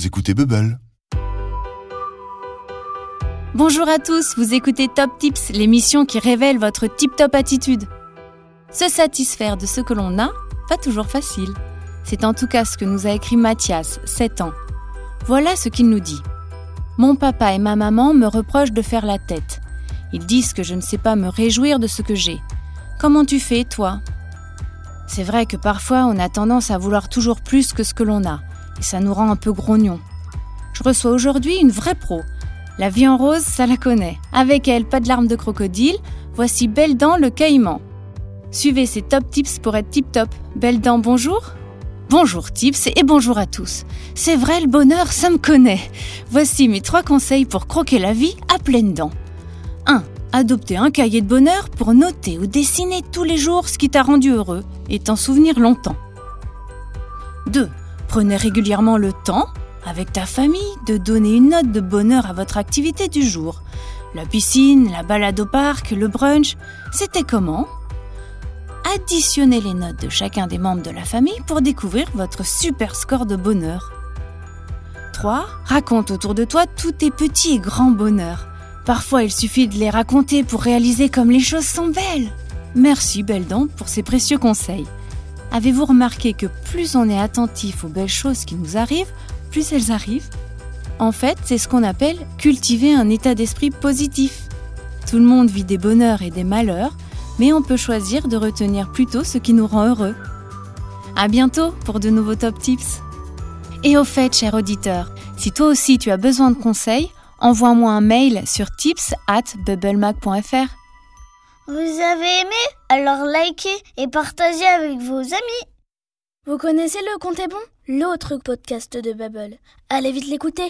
vous écoutez Bubble. Bonjour à tous, vous écoutez Top Tips, l'émission qui révèle votre tip-top attitude. Se satisfaire de ce que l'on a, pas toujours facile. C'est en tout cas ce que nous a écrit Mathias, 7 ans. Voilà ce qu'il nous dit. Mon papa et ma maman me reprochent de faire la tête. Ils disent que je ne sais pas me réjouir de ce que j'ai. Comment tu fais, toi? C'est vrai que parfois on a tendance à vouloir toujours plus que ce que l'on a, ça nous rend un peu grognon. Je reçois aujourd'hui une vraie pro. La vie en rose, ça la connaît. Avec elle, pas de larmes de crocodile, voici Belle Dent le caïman. Suivez ces top tips pour être tip top. Belle Dent, bonjour Bonjour Tips et bonjour à tous. C'est vrai, le bonheur, ça me connaît. Voici mes trois conseils pour croquer la vie à pleines dents. 1. Adopter un cahier de bonheur pour noter ou dessiner tous les jours ce qui t'a rendu heureux et t'en souvenir longtemps. 2. Prenez régulièrement le temps, avec ta famille, de donner une note de bonheur à votre activité du jour. La piscine, la balade au parc, le brunch, c'était comment? Additionnez les notes de chacun des membres de la famille pour découvrir votre super score de bonheur. 3. Raconte autour de toi tous tes petits et grands bonheurs. Parfois, il suffit de les raconter pour réaliser comme les choses sont belles. Merci, Belle Dent, pour ces précieux conseils. Avez-vous remarqué que plus on est attentif aux belles choses qui nous arrivent, plus elles arrivent En fait, c'est ce qu'on appelle cultiver un état d'esprit positif. Tout le monde vit des bonheurs et des malheurs, mais on peut choisir de retenir plutôt ce qui nous rend heureux. À bientôt pour de nouveaux top tips. Et au fait, cher auditeur, si toi aussi tu as besoin de conseils, envoie-moi un mail sur tips at bubblemac.fr. Vous avez aimé? Alors likez et partagez avec vos amis. Vous connaissez le Compte bon? L'autre podcast de Bubble. Allez vite l'écouter